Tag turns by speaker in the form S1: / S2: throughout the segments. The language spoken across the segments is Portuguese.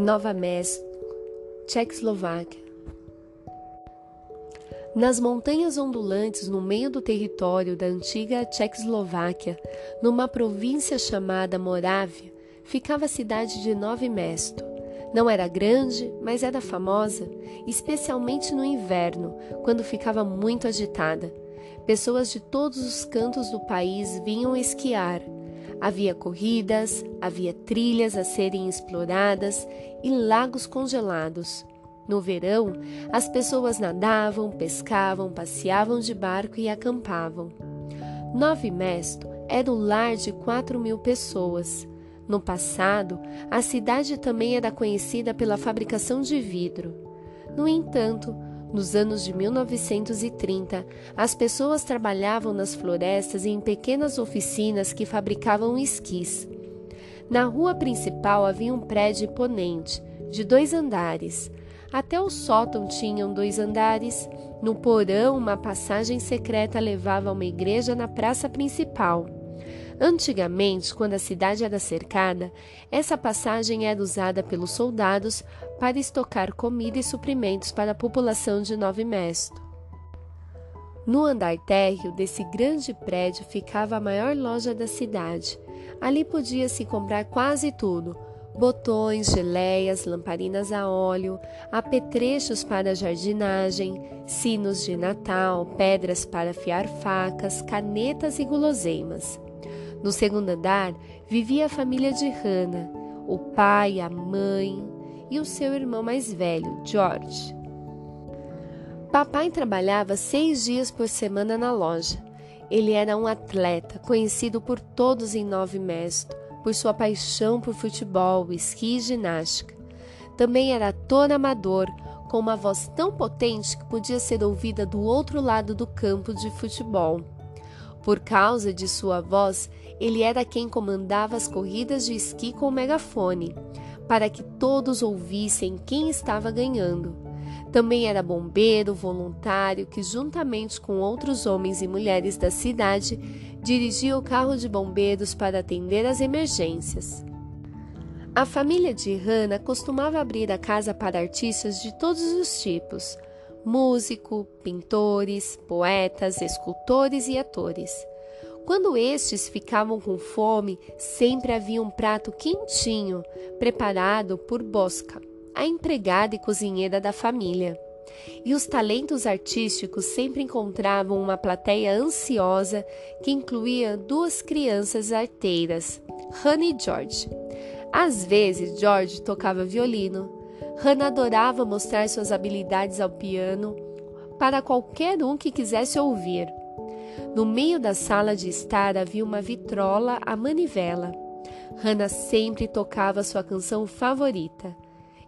S1: Nova Mesto, Tchecoslováquia. Nas montanhas ondulantes no meio do território da antiga Tchecoslováquia, numa província chamada Morávia, ficava a cidade de Nove Mesto. Não era grande, mas era famosa, especialmente no inverno, quando ficava muito agitada. Pessoas de todos os cantos do país vinham esquiar. Havia corridas, havia trilhas a serem exploradas e lagos congelados. No verão, as pessoas nadavam, pescavam, passeavam de barco e acampavam. Nove Mesto era o lar de quatro mil pessoas. No passado, a cidade também era conhecida pela fabricação de vidro. No entanto, nos anos de 1930, as pessoas trabalhavam nas florestas e em pequenas oficinas que fabricavam esquis. Na rua principal havia um prédio imponente, de dois andares. Até o sótão tinham dois andares. No porão, uma passagem secreta levava a uma igreja na praça principal. Antigamente, quando a cidade era cercada, essa passagem era usada pelos soldados para estocar comida e suprimentos para a população de Nove Mesto. No andar térreo desse grande prédio ficava a maior loja da cidade. Ali podia-se comprar quase tudo: botões, geleias, lamparinas a óleo, apetrechos para jardinagem, sinos de Natal, pedras para afiar facas, canetas e guloseimas. No segundo andar vivia a família de Hannah, o pai, a mãe e o seu irmão mais velho, George. Papai trabalhava seis dias por semana na loja. Ele era um atleta, conhecido por todos em Nove Mesto, por sua paixão por futebol, esqui e ginástica. Também era ator amador, com uma voz tão potente que podia ser ouvida do outro lado do campo de futebol. Por causa de sua voz, ele era quem comandava as corridas de esqui com o megafone, para que todos ouvissem quem estava ganhando. Também era bombeiro voluntário que, juntamente com outros homens e mulheres da cidade, dirigia o carro de bombeiros para atender às emergências. A família de Hannah costumava abrir a casa para artistas de todos os tipos músico, pintores, poetas, escultores e atores. Quando estes ficavam com fome, sempre havia um prato quentinho, preparado por Bosca, a empregada e cozinheira da família. E os talentos artísticos sempre encontravam uma plateia ansiosa que incluía duas crianças arteiras, Hannah e George. Às vezes, George tocava violino, Hannah adorava mostrar suas habilidades ao piano para qualquer um que quisesse ouvir. No meio da sala de estar havia uma vitrola à manivela. Hannah sempre tocava sua canção favorita.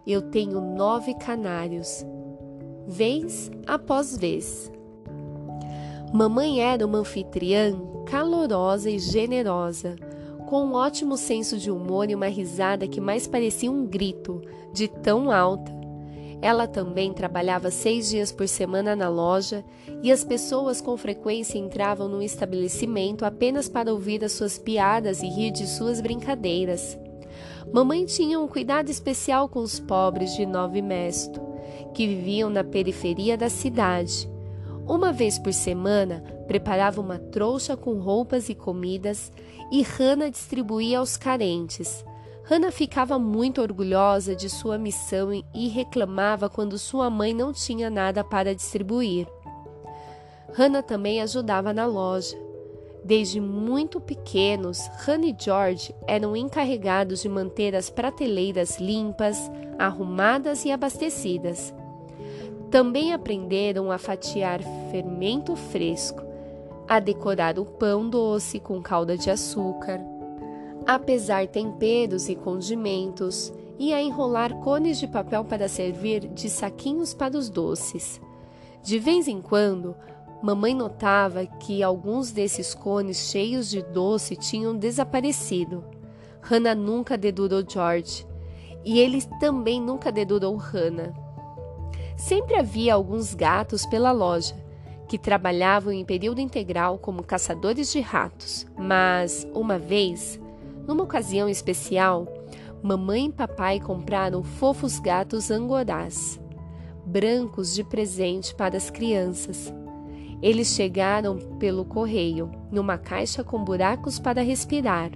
S1: Eu tenho nove canários. Vez após vez. Mamãe era uma anfitriã calorosa e generosa com um ótimo senso de humor e uma risada que mais parecia um grito, de tão alta. Ela também trabalhava seis dias por semana na loja e as pessoas com frequência entravam no estabelecimento apenas para ouvir as suas piadas e rir de suas brincadeiras. Mamãe tinha um cuidado especial com os pobres de Nove Mesto, que viviam na periferia da cidade uma vez por semana, preparava uma trouxa com roupas e comidas e Hannah distribuía aos carentes. Hannah ficava muito orgulhosa de sua missão e reclamava quando sua mãe não tinha nada para distribuir. Hannah também ajudava na loja. Desde muito pequenos, Hannah e George eram encarregados de manter as prateleiras limpas, arrumadas e abastecidas. Também aprenderam a fatiar fermento fresco, a decorar o pão doce com calda de açúcar, a pesar temperos e condimentos e a enrolar cones de papel para servir de saquinhos para os doces. De vez em quando, mamãe notava que alguns desses cones cheios de doce tinham desaparecido. Hannah nunca dedurou George e ele também nunca dedurou Hannah. Sempre havia alguns gatos pela loja, que trabalhavam em período integral como caçadores de ratos, mas, uma vez, numa ocasião especial, mamãe e papai compraram fofos gatos angorás, brancos de presente para as crianças. Eles chegaram pelo correio, numa caixa com buracos para respirar.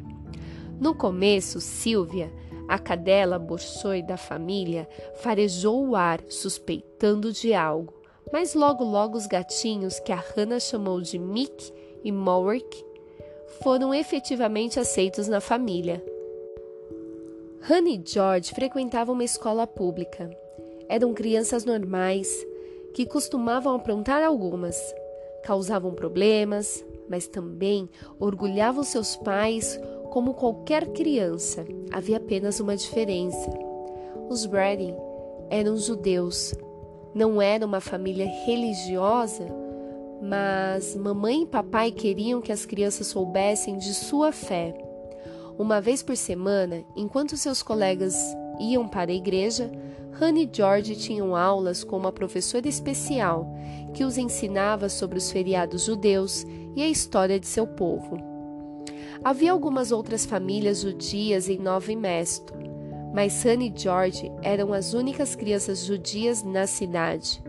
S1: No começo, Silvia, a cadela bolshoi da família, farejou o ar, suspeitando de algo. Mas logo logo os gatinhos, que a Hannah chamou de Mick e Morick, foram efetivamente aceitos na família. Hannah e George frequentavam uma escola pública. Eram crianças normais que costumavam aprontar algumas, causavam problemas, mas também orgulhavam seus pais como qualquer criança. Havia apenas uma diferença. Os Brady eram judeus. Não era uma família religiosa, mas mamãe e papai queriam que as crianças soubessem de sua fé. Uma vez por semana, enquanto seus colegas iam para a igreja, Hannah e George tinham aulas com uma professora especial que os ensinava sobre os feriados judeus e a história de seu povo. Havia algumas outras famílias judias em Nova Mesto, mas Hannah e George eram as únicas crianças judias na cidade.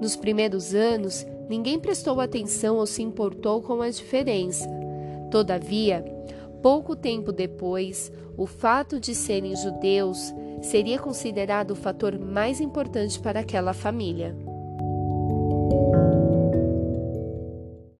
S1: Nos primeiros anos, ninguém prestou atenção ou se importou com a diferença. Todavia, pouco tempo depois, o fato de serem judeus seria considerado o fator mais importante para aquela família.